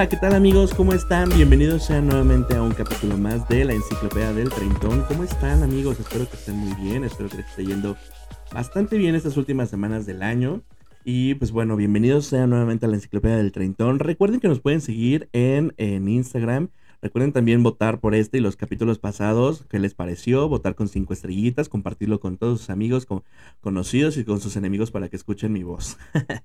Hola, ¿qué tal amigos? ¿Cómo están? Bienvenidos sean nuevamente a un capítulo más de la Enciclopedia del Treintón. ¿Cómo están amigos? Espero que estén muy bien, espero que les esté yendo bastante bien estas últimas semanas del año. Y pues bueno, bienvenidos sean nuevamente a la Enciclopedia del Treintón. Recuerden que nos pueden seguir en, en Instagram. Recuerden también votar por este y los capítulos pasados, qué les pareció, votar con cinco estrellitas, compartirlo con todos sus amigos, con conocidos y con sus enemigos para que escuchen mi voz.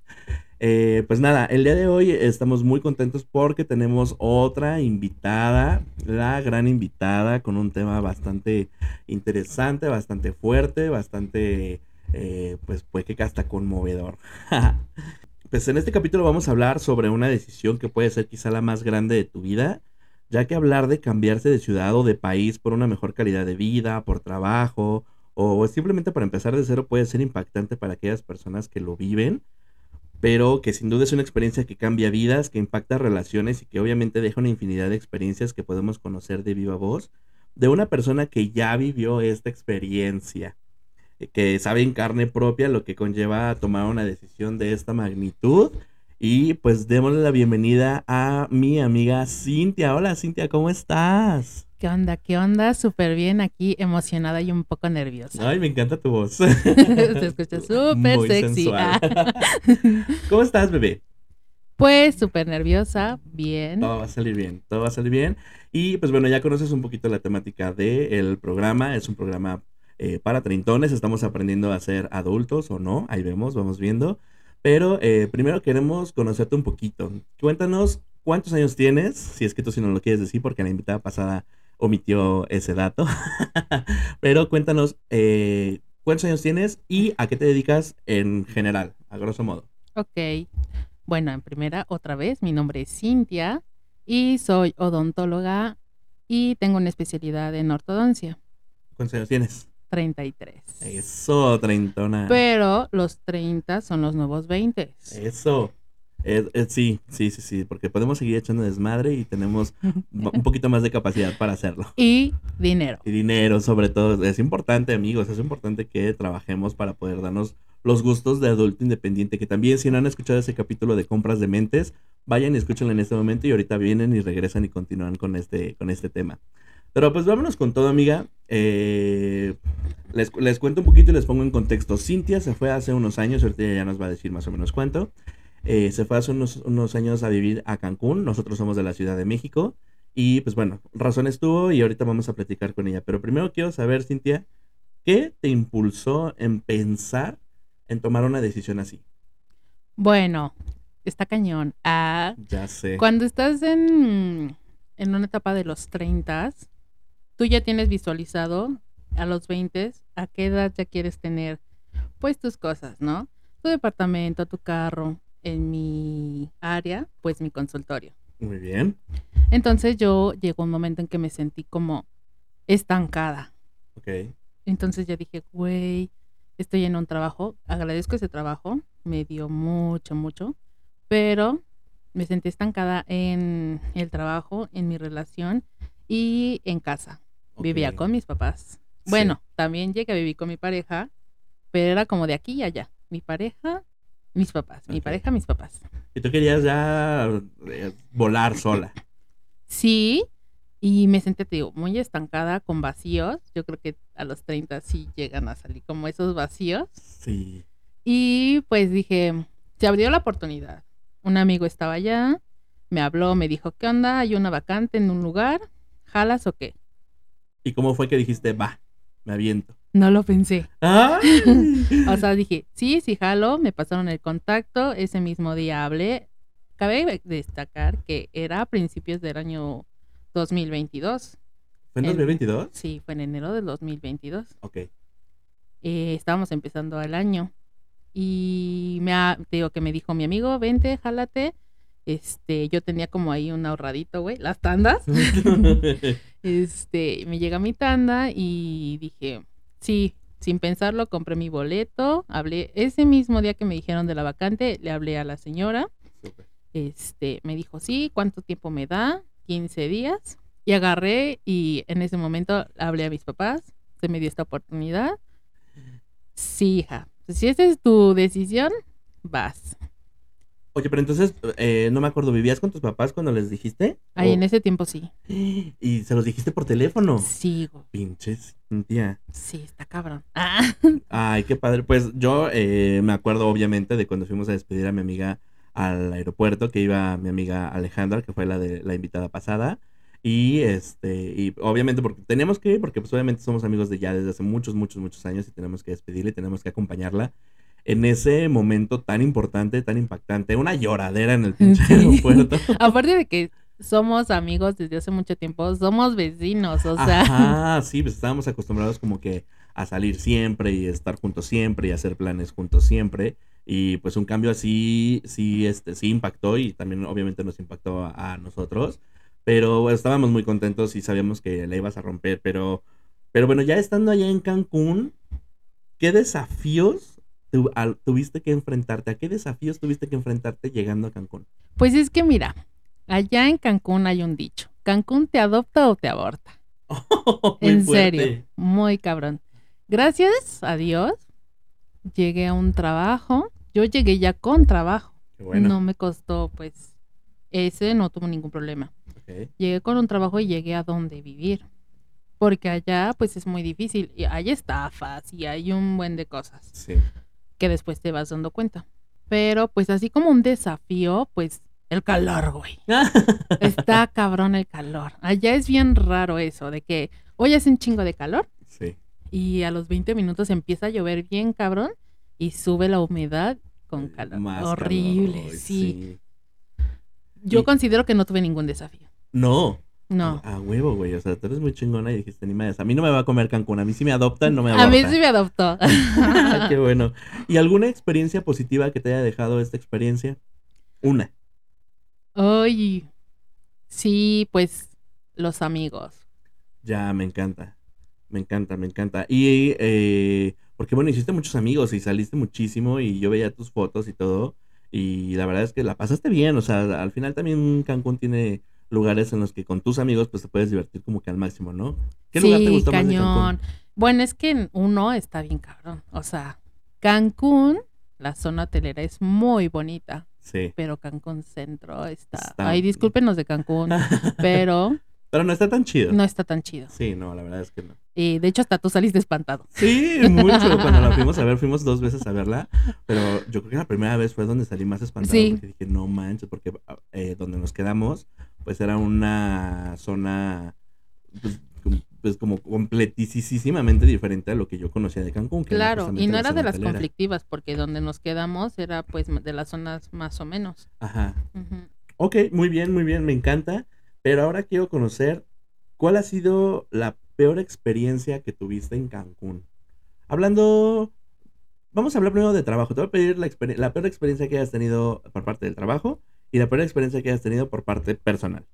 Eh, pues nada, el día de hoy estamos muy contentos porque tenemos otra invitada, la gran invitada, con un tema bastante interesante, bastante fuerte, bastante, eh, pues que hasta conmovedor. pues en este capítulo vamos a hablar sobre una decisión que puede ser quizá la más grande de tu vida, ya que hablar de cambiarse de ciudad o de país por una mejor calidad de vida, por trabajo, o simplemente para empezar de cero puede ser impactante para aquellas personas que lo viven pero que sin duda es una experiencia que cambia vidas, que impacta relaciones y que obviamente deja una infinidad de experiencias que podemos conocer de viva voz de una persona que ya vivió esta experiencia, eh, que sabe en carne propia lo que conlleva tomar una decisión de esta magnitud. Y pues démosle la bienvenida a mi amiga Cintia. Hola Cintia, ¿cómo estás? ¿Qué onda? ¿Qué onda? Súper bien aquí, emocionada y un poco nerviosa. Ay, me encanta tu voz. Se escucha súper sexy. ¿Cómo estás, bebé? Pues súper nerviosa, bien. Todo va a salir bien, todo va a salir bien. Y pues bueno, ya conoces un poquito la temática del programa. Es un programa eh, para treintones. Estamos aprendiendo a ser adultos o no. Ahí vemos, vamos viendo. Pero eh, primero queremos conocerte un poquito. Cuéntanos cuántos años tienes, si es que tú si no lo quieres decir, porque la invitada pasada omitió ese dato. Pero cuéntanos eh, cuántos años tienes y a qué te dedicas en general, a grosso modo. Ok. Bueno, en primera, otra vez, mi nombre es Cintia y soy odontóloga y tengo una especialidad en ortodoncia. ¿Cuántos años tienes? 33. Eso, treintona. Pero los 30 son los nuevos 20. Eso sí, sí, sí, sí, porque podemos seguir echando desmadre y tenemos un poquito más de capacidad para hacerlo. Y dinero. Y dinero, sobre todo. Es importante, amigos, es importante que trabajemos para poder darnos los gustos de adulto independiente, que también si no han escuchado ese capítulo de compras de mentes, vayan y escúchenlo en este momento y ahorita vienen y regresan y continúan con este, con este tema. Pero pues vámonos con todo, amiga. Eh, les, les, cuento un poquito y les pongo en contexto. Cintia se fue hace unos años, ahorita ya nos va a decir más o menos cuánto. Eh, se fue hace unos, años a vivir a Cancún, nosotros somos de la Ciudad de México, y pues bueno, razones tuvo y ahorita vamos a platicar con ella. Pero primero quiero saber, Cintia, ¿qué te impulsó en pensar en tomar una decisión así? Bueno, está cañón. Ah, ya sé. Cuando estás en, en una etapa de los 30, tú ya tienes visualizado a los 20 a qué edad ya quieres tener pues tus cosas, ¿no? Tu departamento, tu carro, en mi área, pues mi consultorio. Muy bien. Entonces yo llegó un momento en que me sentí como estancada. Ok. Entonces ya dije, güey, estoy en un trabajo, agradezco ese trabajo, me dio mucho, mucho, pero me sentí estancada en el trabajo, en mi relación y en casa. Vivía con mis papás. Bueno, también llegué a vivir con mi pareja, pero era como de aquí y allá. Mi pareja, mis papás, mi pareja, mis papás. ¿Y tú querías ya eh, volar sola? Sí, y me sentí, te digo, muy estancada con vacíos. Yo creo que a los 30 sí llegan a salir como esos vacíos. Sí. Y pues dije, se abrió la oportunidad. Un amigo estaba allá, me habló, me dijo, ¿qué onda? Hay una vacante en un lugar, ¿jalas o qué? ¿Y cómo fue que dijiste, va, me aviento? No lo pensé. o sea, dije, sí, sí, jalo, me pasaron el contacto, ese mismo día hablé. Cabe destacar que era a principios del año 2022. ¿Fue en 2022? Sí, fue en enero del 2022. Ok. Eh, estábamos empezando el año y me digo que me dijo mi amigo, vente, jálate. Este, yo tenía como ahí un ahorradito, güey, las tandas. este, me llega mi tanda y dije, Sí, sin pensarlo, compré mi boleto, hablé ese mismo día que me dijeron de la vacante, le hablé a la señora. Este, me dijo, sí, ¿cuánto tiempo me da? 15 días. Y agarré y en ese momento hablé a mis papás, se me dio esta oportunidad. Sí, hija, si esa es tu decisión, vas. Oye, pero entonces, eh, no me acuerdo, ¿vivías con tus papás cuando les dijiste? ¿O- en ese tiempo sí. Y se los dijiste por teléfono. Sí, güey. Pinches, tía. Sí, está cabrón. Ah, Ay, qué padre. Pues yo eh, me acuerdo obviamente de cuando fuimos a despedir a mi amiga al aeropuerto, que iba mi amiga Alejandra, que fue la de la invitada pasada. Y este, y obviamente porque teníamos que ir, porque pues obviamente somos amigos de ya desde hace muchos, muchos, muchos años y tenemos que despedirla y tenemos que acompañarla en ese momento tan importante, tan impactante, una lloradera en el pinche Sí. aeropuerto. Aparte de que somos amigos desde hace mucho tiempo, somos vecinos, o sea. Ajá, sí, pues estábamos acostumbrados como que a salir siempre y estar juntos siempre y hacer planes juntos siempre. Y pues un cambio así, sí, este, sí impactó y también obviamente nos impactó a, a nosotros. Pero bueno, estábamos muy contentos y sabíamos que la ibas a romper. Pero, pero bueno, ya estando allá en Cancún, ¿qué desafíos tu- al- tuviste que enfrentarte? ¿A qué desafíos tuviste que enfrentarte llegando a Cancún? Pues es que mira, allá en Cancún hay un dicho. Cancún te adopta o te aborta. Muy en fuerte. serio, muy cabrón. Gracias a Dios, llegué a un trabajo. Yo llegué ya con trabajo. Bueno. No me costó, pues, ese no tuvo ningún problema. Llegué con un trabajo y llegué a donde vivir. Porque allá, pues, es muy difícil. Y hay estafas y hay un buen de cosas Sí. Que después te vas dando cuenta. Pero, pues, así como un desafío, pues, el calor, güey. Está cabrón el calor. Allá es bien raro eso, de que hoy hace un chingo de calor sí. y a los 20 minutos empieza a llover bien cabrón y sube la humedad con calor. Más Horrible, calor, sí. Yo Y- considero que no tuve ningún desafío. No. No. A huevo, güey. O sea, tú eres muy chingona y dijiste, ni más. A mí no me va a comer Cancún. A mí si me adoptan, no me A abortan. mí sí me adoptó. Qué bueno. ¿Y alguna experiencia positiva que te haya dejado esta experiencia? Una. Ay, sí, pues los amigos. Ya, me encanta. Me encanta, me encanta. Y, eh, porque bueno, hiciste muchos amigos y saliste muchísimo y yo veía tus fotos y todo. Y la verdad es que la pasaste bien. O sea, al final también Cancún tiene lugares en los que con tus amigos pues te puedes divertir como que al máximo, ¿no? ¿Qué lugar te sí, gustó más de cañón. Cancún? Bueno, es que uno está bien cabrón. O sea, Cancún, la zona hotelera es muy bonita. Sí. pero Cancún Centro está... Está- Ay, discúlpenos de Cancún, pero Pero no está tan chido. no está tan chido. Sí, no, la verdad es que no. Y de hecho hasta tú saliste espantado. Sí, mucho. Cuando la fuimos a ver, fuimos dos veces a verla, pero yo creo que la primera vez fue donde salí más espantado Sí. porque dije, no manches, porque eh, donde nos quedamos, pues era una zona, pues, pues como completísimamente diferente a lo que yo conocía de Cancún. que Claro, y no la era de las conflictivas, porque donde nos quedamos era pues de las zonas más o menos. Ajá. Ujú. Ok, muy bien, muy bien, me encanta. Pero ahora quiero conocer cuál ha sido la peor experiencia que tuviste en Cancún. Hablando, vamos a hablar primero de trabajo. Te voy a pedir la, la peor experiencia que hayas tenido por parte del trabajo y la peor experiencia que hayas tenido por parte personal.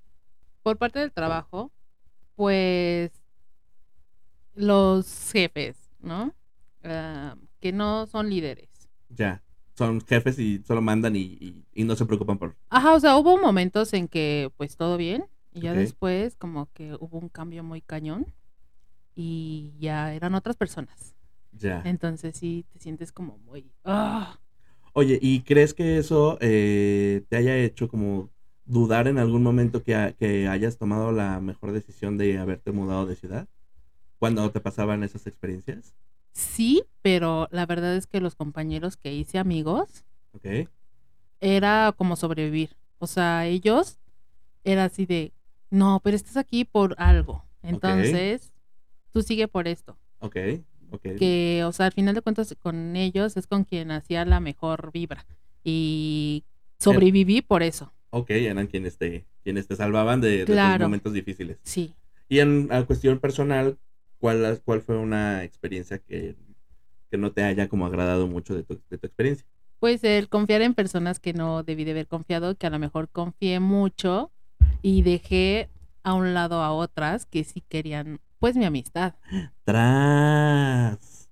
Por parte del trabajo, pues los jefes, ¿no? Ah, que no son líderes. Ya, son jefes y solo mandan y, y- y no se preocupan por... Ajá, o sea, hubo momentos en que pues todo bien y ya después como que hubo un cambio muy cañón y ya eran otras personas. Ya. Entonces sí te sientes como muy... ah, Oye, ¿y crees que eso eh, te haya hecho como dudar en algún momento que, ha- que hayas tomado la mejor decisión de haberte mudado de ciudad? Cuando te pasaban esas experiencias. Sí, pero la verdad es que los compañeros que hice amigos era como sobrevivir. O sea, ellos era así de, no, pero estás aquí por algo. Entonces, tú sigue por esto. Ok, Que, o sea, al final de cuentas con ellos es con quien hacía la mejor vibra. Y sobreviví por eso. Ok, eran quienes te, quienes te salvaban de, Claro. momentos difíciles. Sí. Y en a cuestión personal, ¿cuál, ¿cuál fue una experiencia que, que no te haya como agradado mucho de tu, de tu experiencia? Pues el confiar en personas que no debí de haber confiado, que a lo mejor confié mucho y dejé a un lado a otras que sí querían, pues, mi amistad. ¡Tras!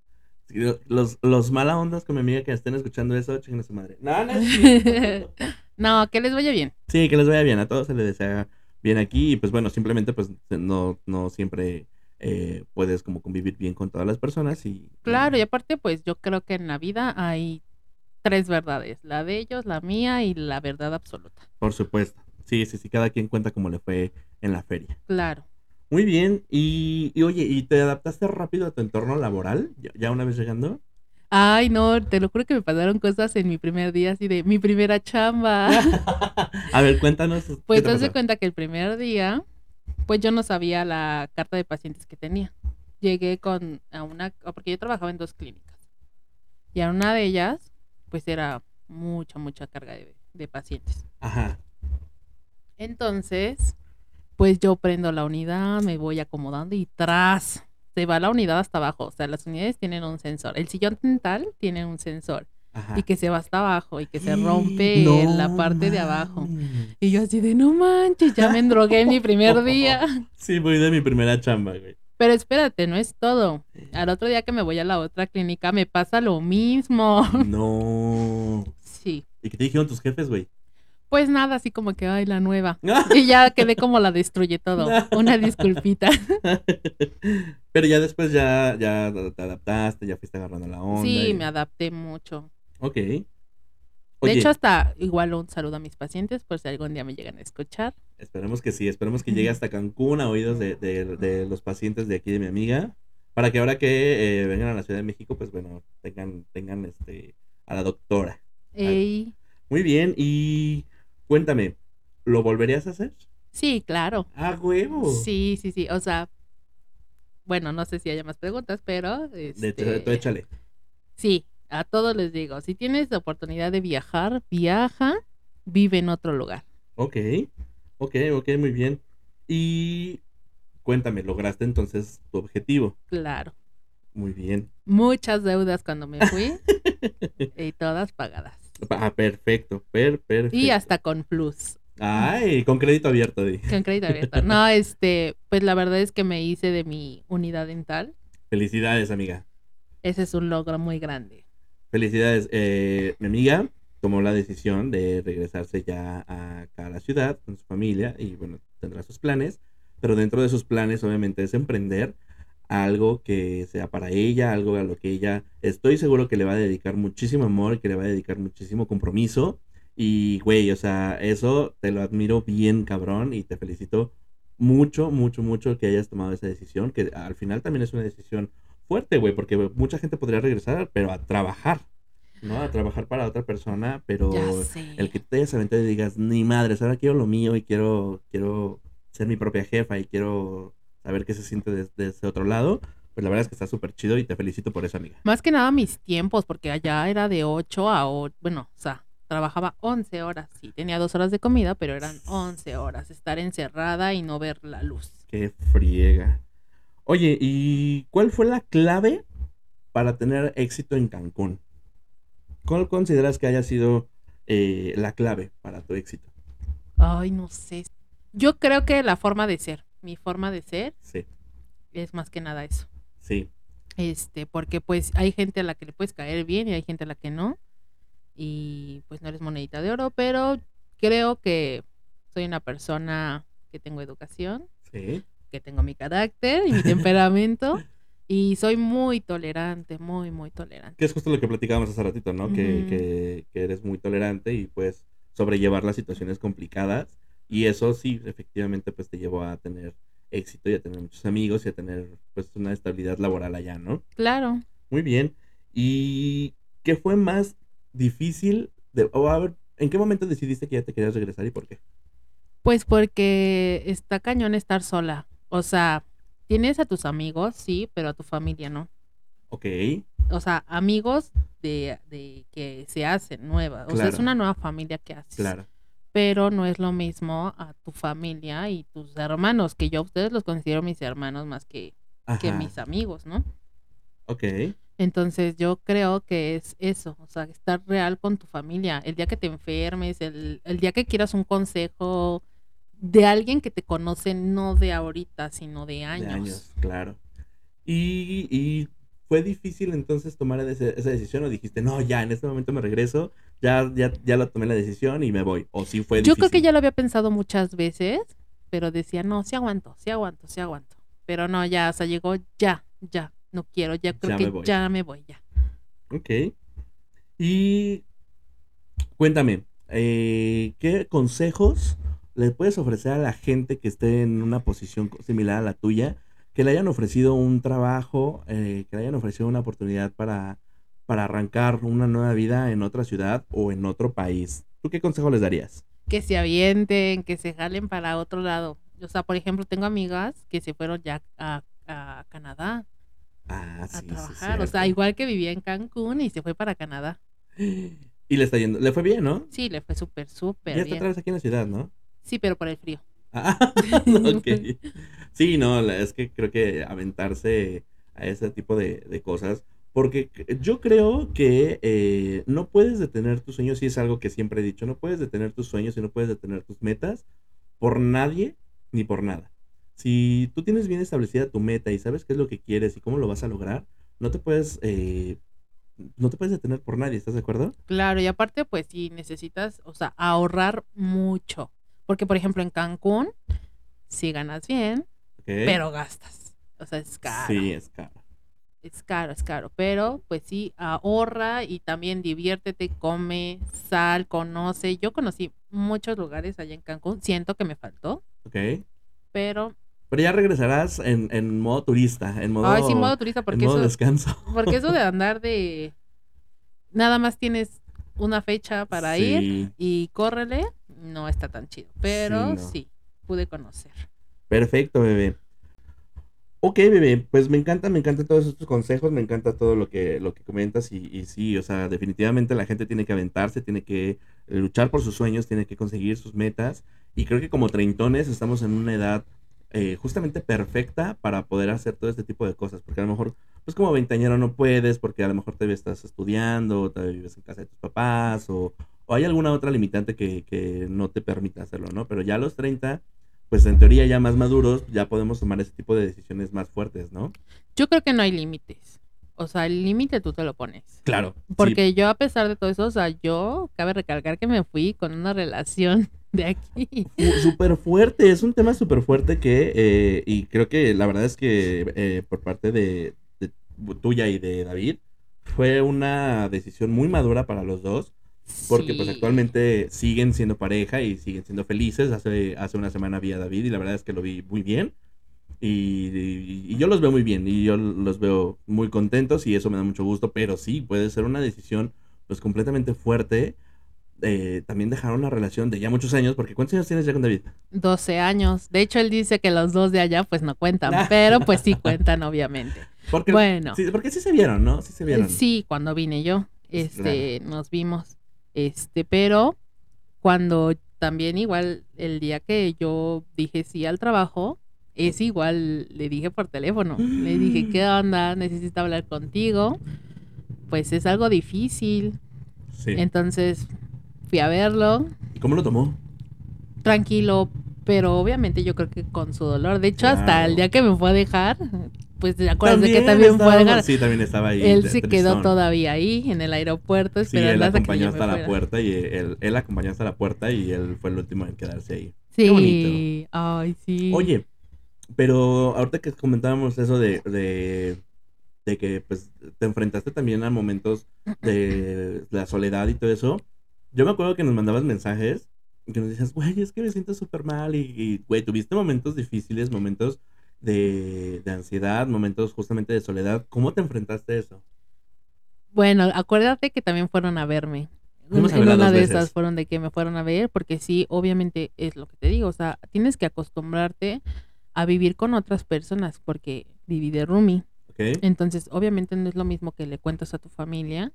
Los, los mala ondas con mi amiga que estén escuchando eso, chinguen a su madre. No, no no, que les vaya bien. Sí, que les vaya bien, a todos se les desea bien aquí y pues bueno, simplemente pues no, no siempre eh, puedes como convivir bien con todas las personas y... Claro, y aparte, pues yo creo que en la vida hay tres verdades, la de ellos, la mía y la verdad absoluta. Por supuesto. Sí, sí, sí, cada quien cuenta cómo le fue en la feria. Claro. Muy bien. Y, y oye, ¿y te adaptaste rápido a tu entorno laboral? ¿Ya, ya una vez llegando? Ay, no, te lo juro que me pasaron cosas en mi primer día, así de mi primera chamba. a ver, cuéntanos. ¿qué Pues te das cuenta que el primer día, pues yo no sabía la carta de pacientes que tenía. Llegué con a una, porque yo trabajaba en dos clínicas. Y a una de ellas, pues era mucha, mucha carga de, de pacientes. Ajá. Entonces, pues yo prendo la unidad, me voy acomodando y tras, se va la unidad hasta abajo. O sea, las unidades tienen un sensor. El sillón dental tiene un sensor. Ajá. Y que se va hasta abajo y que se rompe en la parte de abajo. Y yo así de, no manches, ya me endrogué en mi primer día. Sí, voy de mi primera chamba, güey. Pero espérate, no es todo. Al otro día que me voy a la otra clínica me pasa lo mismo. No. Sí. ¿Y qué te dijeron tus jefes, güey? Pues nada, así como que, ay, la nueva. Y ya quedé como la destruye todo. Una disculpita. Pero ya después ya, ya te adaptaste, ya fuiste agarrando la onda. Sí, y- me adapté mucho. Ok. De hecho, hasta igual un saludo a mis pacientes por si algún día me llegan a escuchar. esperemos que sí, esperemos que llegue hasta Cancún a oídos de, de- de los pacientes de aquí de mi amiga, para que ahora que eh, vengan a la Ciudad de México, pues bueno, tengan, tengan este, a la doctora. Ey, Muy bien, y cuéntame, ¿lo volverías a hacer? sí, claro. ¡Ah, huevo! Sí, sí, sí. O sea, bueno, no sé si haya más preguntas, pero De, este, tú échale. sí, a todos les digo, si tienes la oportunidad de viajar, viaja, vive en otro lugar. Ok, ok, ok, muy bien. Y cuéntame, ¿lograste entonces tu objetivo? Claro. Muy bien. Muchas deudas cuando me fui y todas pagadas. Ah, perfecto, per, perfecto. Y hasta con plus, Ay, con crédito abierto, di. con crédito abierto. No, este, pues la verdad es que me hice de mi unidad dental. Felicidades, amiga. Ese es un logro muy grande. Felicidades. Eh, mi amiga tomó la decisión de regresarse ya a- acá a la ciudad con su familia y bueno, tendrá sus planes, pero dentro de sus planes obviamente es emprender algo que sea para ella, algo a lo que ella estoy seguro que le va a dedicar muchísimo amor, que le va a dedicar muchísimo compromiso y güey, o sea, eso te lo admiro bien cabrón y te felicito mucho, mucho, mucho que hayas tomado esa decisión, que al final también es una decisión fuerte, güey, porque mucha gente podría regresar, pero a trabajar, ¿no? A trabajar para otra persona, pero el que te hayas aventado y digas, ni madres, ahora quiero lo mío y quiero, quiero ser mi propia jefa y quiero saber qué se siente desde ese otro lado, pues la verdad es que está súper chido y te felicito por eso, amiga. Más que nada mis tiempos, porque allá era de 8 a 8, bueno, o sea, trabajaba 11 horas. Sí, tenía dos horas de comida, pero eran 11 horas. Estar encerrada y no ver la luz. Qué friega. Oye, ¿y cuál fue la clave para tener éxito en Cancún? ¿Cuál consideras que haya sido eh, la clave para tu éxito? Ay, no sé. Yo creo que la forma de ser, mi forma de ser Sí, es más que nada eso. sí, Este, porque pues hay gente a la que le puedes caer bien y hay gente a la que no. Y pues no eres monedita de oro, pero creo que soy una persona que tengo educación, sí. que tengo mi carácter y mi temperamento. Y soy muy tolerante, muy, muy tolerante. Que es justo lo que platicábamos hace ratito, ¿no? que, que- que eres muy tolerante y puedes sobrellevar las situaciones complicadas. Y eso sí, efectivamente, pues te llevó a tener éxito y a tener muchos amigos y a tener pues una estabilidad laboral allá, ¿no? Claro. Muy bien. ¿Y qué fue más difícil? De, o a ver, ¿en qué momento decidiste que ya te querías regresar y por qué? Pues porque está cañón estar sola. O sea, tienes a tus amigos, sí, pero a tu familia no. Ok, O sea, amigos de, de que se hacen nuevas. O sea, es una nueva familia que haces. claro. Pero no es lo mismo a tu familia y tus hermanos, que yo a ustedes los considero mis hermanos más que, que mis amigos, ¿no? Ok, Entonces yo creo que es eso, o sea, estar real con tu familia. El día que te enfermes, el, el día que quieras un consejo de alguien que te conoce no de ahorita, sino de años. de años, claro. Y, y fue difícil entonces tomar esa decisión o dijiste, no, ya, en este momento me regreso, ya, ya, ya la tomé la decisión y me voy. O sí fue Yo difícil. creo que ya lo había pensado muchas veces, pero decía, no, sí aguanto, sí aguanto, sí aguanto. Pero no, ya, o sea, llegó ya, ya, no quiero, ya creo Ya que me ya me voy, ya. Ok. Y cuéntame, eh, ¿qué consejos le puedes ofrecer a la gente que esté en una posición similar a la tuya, que le hayan ofrecido un trabajo, eh, que le hayan ofrecido una oportunidad para, para arrancar una nueva vida en otra ciudad o en otro país? ¿Tú qué consejo les darías? Que se avienten, que se jalen para otro lado. O sea, por ejemplo, tengo amigas que se fueron ya a, a Canadá Ah, sí, a sí, trabajar. o sea, igual que vivía en Cancún y se fue para Canadá. Y le está yendo, le fue bien, ¿no? Sí, le fue súper, Ya súper está bien. otra vez aquí en la ciudad, ¿no? Sí, pero por el frío. Ah, ok. Sí, no, la- es que creo que aventarse a ese tipo de, de cosas, porque yo creo que eh, no puedes detener tus sueños, y es algo que siempre he dicho, no puedes detener tus sueños y no puedes detener tus metas por nadie ni por nada. Si tú tienes bien establecida tu meta y sabes qué es lo que quieres y cómo lo vas a lograr, no te puedes, eh, no te puedes detener por nadie, ¿estás de acuerdo? Claro, y aparte, pues sí necesitas, o sea, ahorrar mucho. Porque, por ejemplo, en Cancún, sí ganas bien, pero gastas. O sea, es caro. Sí, es caro. Es caro, es caro. Pero, pues sí, ahorra y también diviértete, come, sal, conoce. Yo conocí muchos lugares allá en Cancún. Siento que me faltó, ¿Ok? pero. Pero ya regresarás en, en modo turista, en modo, Ay, sí, modo turista, en porque modo eso, descanso. porque eso de andar de. Nada más tienes una fecha para ir y córrele, no está tan chido. Pero Sí, no. sí, pude conocer. Perfecto, bebé. Ok, bebé, pues me encanta, me encantan todos estos consejos, me encanta todo lo que, lo que comentas y, y sí, o sea, definitivamente la gente tiene que aventarse, tiene que luchar por sus sueños, tiene que conseguir sus metas y creo que como treintones estamos en una edad eh, justamente perfecta para poder hacer todo este tipo de cosas, porque a lo mejor, pues como veinteañero no puedes, porque a lo mejor todavía estás estudiando, o todavía vives en casa de tus papás o, o hay alguna otra limitante que, que no te permita hacerlo, ¿no? Pero ya a los 30 pues en teoría ya más maduros, ya podemos tomar ese tipo de decisiones más fuertes, ¿no? Yo creo que no hay límites. O sea, el límite tú te lo pones. Claro. Porque yo, a pesar de todo eso, o sea, yo cabe recalcar que me fui con una relación de aquí. Súper fuerte, es un tema súper fuerte que, eh, y creo que la verdad es que eh, por parte de, de tuya y de David, fue una decisión muy madura para los dos, porque pues Sí. actualmente siguen siendo pareja y siguen siendo felices. Hace, hace una semana vi a David y la verdad es que lo vi muy bien. Y, y- y yo los veo muy bien y yo los veo muy contentos y eso me da mucho gusto, pero sí, puede ser una decisión pues completamente fuerte. eh, también dejar una relación de ya muchos años, porque ¿cuántos años tienes ya con David? 12 años. De hecho, él dice que los dos de allá pues no cuentan, Ah. pero pues sí cuentan, obviamente. Porque, Bueno. sí, porque sí se vieron, ¿no? Sí se vieron. Sí, cuando vine yo, este, nos vimos. Este, pero cuando también igual el día que yo dije sí al trabajo, es igual, le dije por teléfono, le dije, ¿qué onda? Necesito hablar contigo. Pues es algo difícil. Sí. Entonces fui a verlo, ¿Y cómo lo tomó? tranquilo, pero obviamente yo creo que con su dolor. De hecho, hasta el día que me fue a dejar, pues acuérdense que también fue a. Sí, también estaba ahí. Él de- se quedó todavía ahí en el aeropuerto Sí, esperando él hasta que acompañó hasta la puerta y él, él acompañó hasta la puerta y él fue el último en quedarse ahí. Sí, Qué bonito. ay, sí. Oye, pero ahorita que comentábamos eso de, de, de que pues te enfrentaste también a momentos de la soledad y todo eso, yo me acuerdo que nos mandabas mensajes y que nos decías, güey, es que me siento súper mal y, güey, tuviste momentos difíciles, momentos de, de ansiedad, momentos justamente de soledad. ¿Cómo te enfrentaste a eso? Bueno, acuérdate que también fueron a verme. En una de veces. esas fueron de que me fueron a ver, porque sí, obviamente es lo que te digo, o sea, tienes que acostumbrarte a vivir con otras personas, porque viví de roomie. Entonces, obviamente no es lo mismo que le cuentas a tu familia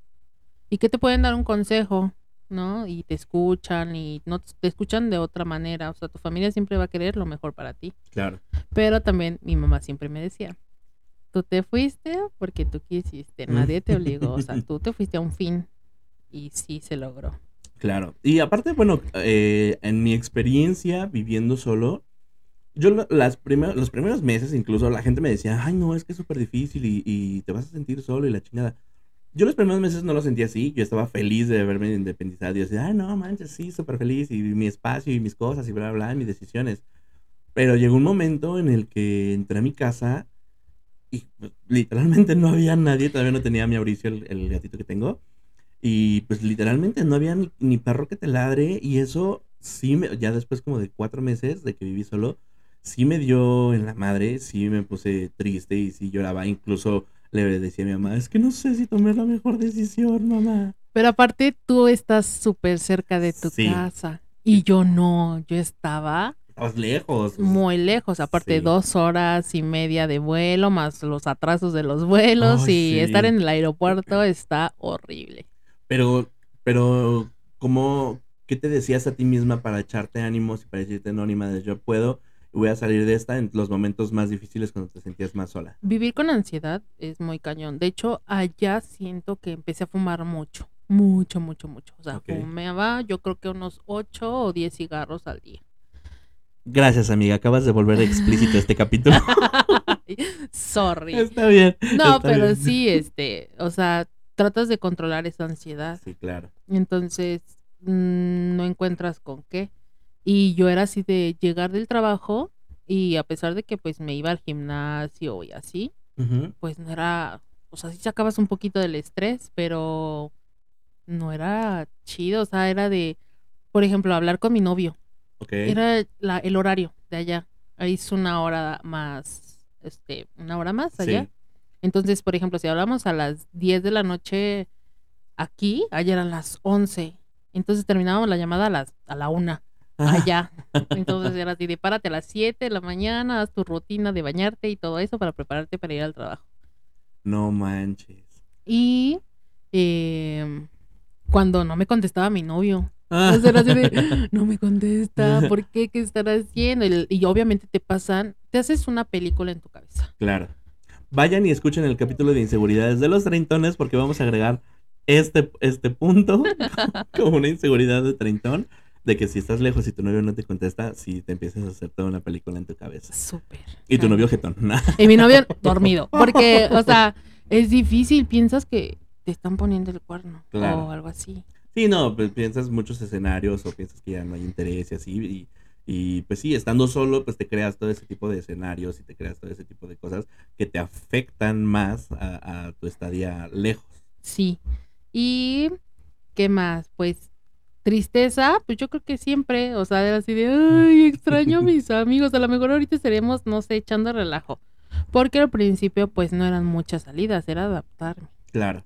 y que te pueden dar un consejo, ¿no? Y te escuchan y no te escuchan de otra manera, o sea, tu familia siempre va a querer lo mejor para ti. Claro. Pero también mi mamá siempre me decía, tú te fuiste porque tú quisiste, nadie te obligó, o sea, tú te fuiste a un fin y sí se logró. Claro. Y aparte, bueno, eh, en mi experiencia viviendo solo, yo las primer- los primeros meses incluso la gente me decía, ay no, es que es súper difícil y, y te vas a sentir solo y la chingada. Yo los primeros meses no lo sentía así, yo estaba feliz de haberme independizado y decía, ay no, manches, sí, súper feliz y mi espacio y mis cosas y bla, bla, bla, mis decisiones. Pero llegó un momento en el que entré a mi casa y pues, literalmente no había nadie, todavía no tenía a mi Mauricio, el, el gatito que tengo. y pues literalmente no había ni, ni perro que te ladre y eso sí, me, ya después como de cuatro meses de que viví solo, sí me dio en la madre, sí me puse triste y sí lloraba, incluso le decía a mi mamá, es que no sé si tomé la mejor decisión, mamá. Pero aparte tú estás súper cerca de tu Sí. casa y yo no, yo estaba Estabas lejos. muy lejos, aparte Sí. dos horas y media de vuelo, más los atrasos de los vuelos y sí. estar en el aeropuerto está horrible. Pero, pero, ¿cómo, qué te decías a ti misma para echarte ánimos y para decirte, no, ni madre, yo puedo voy a salir de esta en los momentos más difíciles cuando te sentías más sola? Vivir con ansiedad es muy cañón. De hecho, allá siento que empecé a fumar mucho, mucho, mucho, mucho. O sea, Ok. fumaba yo creo que unos 8 o 10 cigarros al día. Gracias, amiga, acabas de volver explícito este capítulo. Sorry. Está bien. No, está pero bien. sí, este, o sea, tratas de controlar esa ansiedad. Sí, claro. Entonces, mm, no encuentras con qué. Y yo era así de llegar del trabajo y a pesar de que pues me iba al gimnasio y así, pues no era, o sea, sí sacabas un poquito del estrés, pero no era chido, o sea, era de, por ejemplo, hablar con mi novio. Ok. Era la- el horario de allá. Ahí es una hora más, este, una hora más allá. Sí. Entonces, por ejemplo, si hablamos a las 10 de la noche aquí, allá eran las 11. Entonces terminábamos la llamada a las a la una Ah, allá. Entonces era así de párate a las 7 de la mañana, haz tu rutina de bañarte y todo eso para prepararte para ir al trabajo. No manches. Y em, cuando no me contestaba mi novio, Ah, entonces era así de, no me contesta, ¿por qué? ¿Qué estará haciendo? Y, y obviamente te pasan, te haces una película en tu cabeza. Claro. Vayan y escuchen el capítulo de inseguridades de los treintones porque vamos a agregar este, este punto como una inseguridad de treintón de que si estás lejos y tu novio no te contesta, si te empiezas a hacer toda una película en tu cabeza. Súper. Y tu novio jetón. Y mi novio dormido. Porque, o sea, es difícil. Piensas que te están poniendo el cuerno Claro. o algo así. Sí, no, pues piensas muchos escenarios o piensas que ya no hay interés y así. Y, y, pues sí, estando solo, pues te creas todo ese tipo de escenarios y te creas todo ese tipo de cosas que te afectan más a, a tu estadía lejos. Sí. Y, ¿qué más? Pues, tristeza, pues yo creo que siempre, o sea, era así de, ay, extraño a mis amigos. A lo mejor ahorita estaríamos, no sé, echando relajo. Porque al principio, pues no eran muchas salidas, era adaptarme. Claro.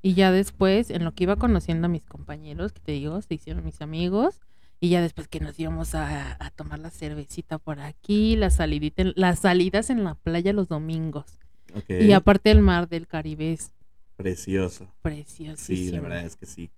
Y ya después, en lo que iba conociendo a mis compañeros, que te digo, se hicieron mis amigos. Y ya después que nos íbamos a, a tomar la cervecita por aquí, la salidita, en- las salidas en la playa los domingos. Y aparte el mar del Caribe es Precioso. preciosísimo. Sí, la verdad es que sí.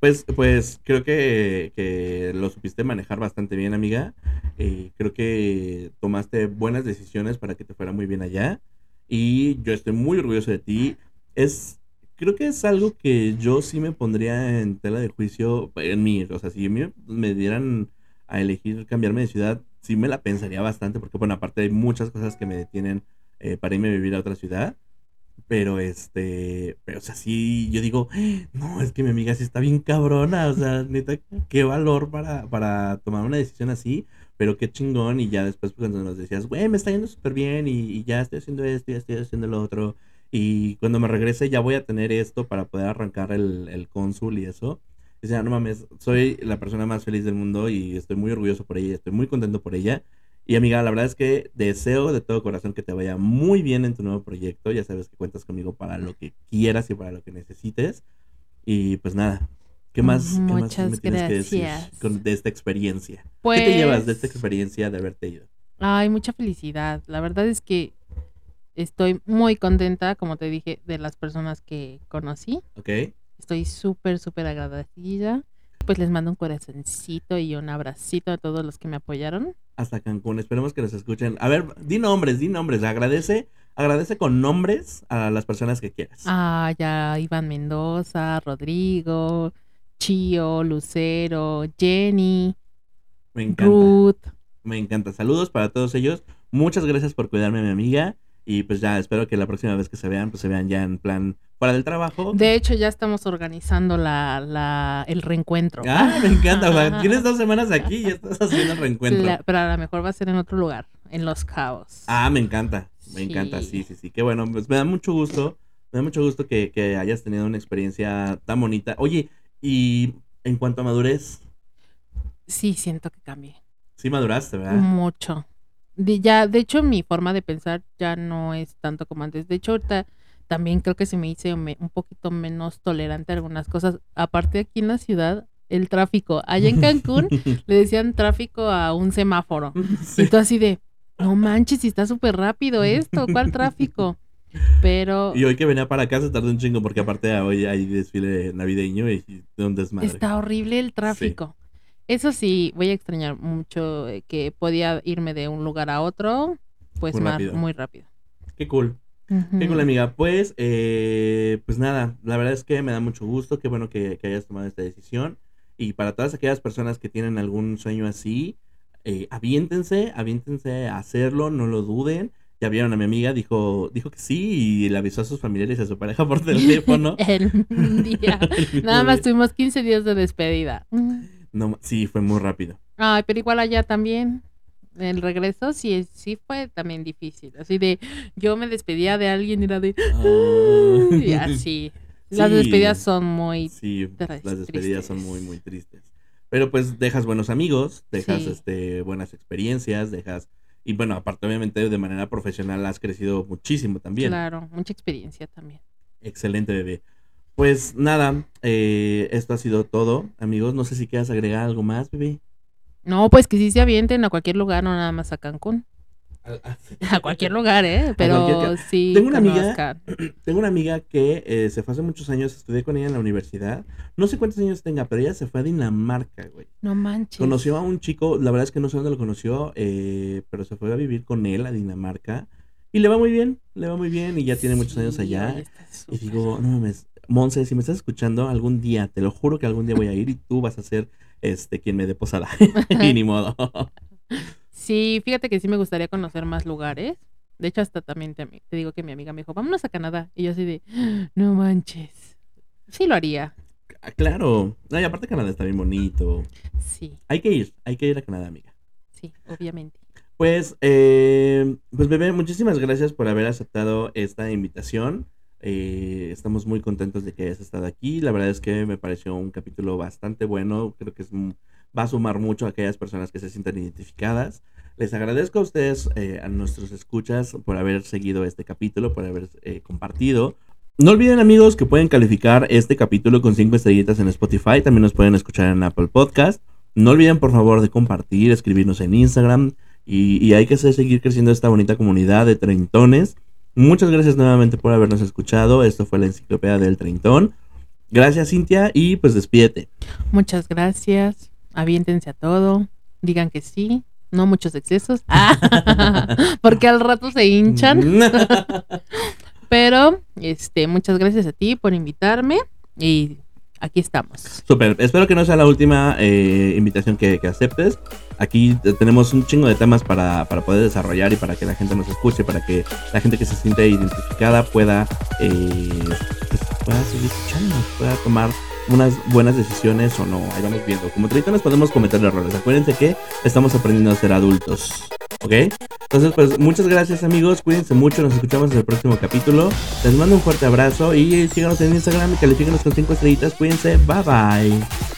Pues, pues creo que, que lo supiste manejar bastante bien, amiga. Eh, creo que tomaste buenas decisiones para que te fuera muy bien allá. Y yo estoy muy orgulloso de ti. Es, creo que es algo que yo sí me pondría en tela de juicio en mí. O sea, si me dieran a elegir cambiarme de ciudad, sí me la pensaría bastante. Porque, bueno, aparte hay muchas cosas que me detienen eh, para irme a vivir a otra ciudad. Pero este, pero o sea, sí, yo digo, no, es que mi amiga sí está bien cabrona, o sea, neta, qué valor para, para tomar una decisión así, pero qué chingón, y ya después pues, cuando nos decías, güey, me está yendo súper bien, y, y ya estoy haciendo esto, ya estoy haciendo lo otro, y cuando me regrese ya voy a tener esto para poder arrancar el, el cónsul y eso. Dice, no mames, soy la persona más feliz del mundo y estoy muy orgulloso por ella, estoy muy contento por ella. Y amiga, la verdad es que deseo de todo corazón que te vaya muy bien en tu nuevo proyecto. Ya sabes que cuentas conmigo para lo que quieras y para lo que necesites. Y pues nada, ¿qué más, qué más Muchas me tienes que decir con- de esta experiencia? Pues, ¿Qué te llevas de esta experiencia de haberte ido? Ay, mucha felicidad. La verdad es que estoy muy contenta, como te dije, de las personas que conocí. ¿Ok? Estoy súper, súper agradecida. Pues les mando un corazoncito y un abracito a todos los que me apoyaron. Hasta Cancún. Esperemos que nos escuchen. A ver, di nombres, di nombres. Agradece, agradece con nombres a las personas que quieras. Ah, ya Iván Mendoza, Rodrigo, Chío, Lucero, Jenny, me encanta. Ruth. Me encanta. Saludos para todos ellos. Muchas gracias por cuidarme, mi amiga. Y pues ya, espero que la próxima vez que se vean, pues se vean ya en plan fuera del trabajo. De hecho, ya estamos organizando la, la, el reencuentro. Ah, me encanta. O sea, tienes dos semanas aquí y ya estás haciendo el reencuentro. La- pero a lo mejor va a ser en otro lugar, en Los Cabos. Ah, me encanta. Me encanta, sí, Sí. sí, sí. Qué bueno. Pues me da mucho gusto Me da mucho gusto que, que hayas tenido una experiencia tan bonita. Oye, y en cuanto a madurez, Sí, siento que cambié. sí maduraste, ¿verdad? Mucho. De, ya, de hecho, mi forma de pensar ya no es tanto como antes. De hecho, ahorita también creo que se me hizo me- un poquito menos tolerante a algunas cosas. Aparte, aquí en la ciudad, el tráfico. Allá en Cancún le decían tráfico a un semáforo. Sí. Y tú así de, no manches, si está súper rápido esto, ¿cuál tráfico? Pero Y hoy que venía para acá se tardó un chingo porque aparte hoy hay desfile navideño y un desmadre. está horrible el tráfico. Eso sí, voy a extrañar mucho eh, que podía irme de un lugar a otro, pues Muy más, rápido. muy rápido. Qué cool. Qué Ujú. cool, amiga. Pues, eh, pues nada, la verdad es que me da mucho gusto. Qué bueno que, que hayas tomado esta decisión. Y para todas aquellas personas que tienen algún sueño así, eh, aviéntense, aviéntense a hacerlo, no lo duden. Ya vieron a mi amiga, dijo, dijo que sí y le avisó a sus familiares y a su pareja por teléfono. El día. El Nada más día. tuvimos 15 días de despedida. No, sí, fue muy rápido. Ay, pero igual allá también. El regreso sí, sí fue también difícil. Así de, yo me despedía de alguien y era de, y así. Las Sí. despedidas son muy... Sí, las despedidas son muy, muy tristes. Pero pues dejas buenos amigos, dejas Sí. este, buenas experiencias, dejas... Y bueno, aparte obviamente de manera profesional has crecido muchísimo también. Claro, mucha experiencia también. Excelente, bebé. Pues nada, eh, esto ha sido todo, amigos. No sé si quieras agregar algo más, bebé. No, pues que sí se avienten a cualquier lugar, no nada más a Cancún. A cualquier lugar, ¿eh? Pero sí. Tengo una amiga-. Tengo una amiga que eh, se fue hace muchos años, estudié con ella en la universidad. No sé cuántos años tenga, pero ella se fue a Dinamarca, güey. No manches. Conoció a un chico, la verdad es que no sé dónde lo conoció, eh, pero se fue a vivir con él a Dinamarca. Y le va muy bien, le va muy bien y ya tiene muchos años allá. Y digo, no mames, Monse, si me estás escuchando algún día, te lo juro que algún día voy a ir y tú vas a ser este quien me dé posada. y ni modo. Sí, fíjate que sí me gustaría conocer más lugares. De hecho, hasta también te, te digo que mi amiga me dijo, vámonos a Canadá. Y yo así de, no manches. Sí lo haría. Ah, claro. No, y aparte Canadá está bien bonito. Sí, Hay que ir, hay que ir a Canadá, amiga. sí, obviamente. Pues, eh, pues bebé, muchísimas gracias por haber aceptado esta invitación. Eh, estamos muy contentos de que hayas estado aquí. La verdad es que me pareció un capítulo bastante bueno. Creo que va a sumar mucho a aquellas personas que se sientan identificadas. Les agradezco a ustedes, eh, a nuestros escuchas, por haber seguido este capítulo, por haber eh, compartido. No olviden amigos que pueden calificar este capítulo con 5 estrellitas en Spotify. También nos pueden escuchar en Apple Podcast. No olviden por favor de compartir, escribirnos en Instagram. Y, hay que seguir creciendo esta bonita comunidad de treintones. Muchas gracias nuevamente por habernos escuchado. Esto fue la enciclopedia del treintón. Gracias Cintia y pues despídete. Muchas gracias. Aviéntense a todo. Digan que sí. No muchos excesos. Ah, porque al rato se hinchan. Pero, este, muchas gracias a ti por invitarme. Y aquí estamos. Súper, espero que no sea la última eh, invitación que, que aceptes. Aquí te- tenemos un chingo de temas para, para poder desarrollar y para que la gente nos escuche, para que la gente que se siente identificada pueda, eh, pues, pueda seguir escuchándonos, pueda tomar unas buenas decisiones o no. Ahí vamos viendo. Como treintones podemos cometer errores. Acuérdense que estamos aprendiendo a ser adultos. ¿Ok? Entonces, pues muchas gracias amigos. Cuídense mucho. Nos escuchamos en el próximo capítulo. Les mando un fuerte abrazo y síganos en Instagram y califíquenos con 5 estrellitas. Cuídense. Bye bye.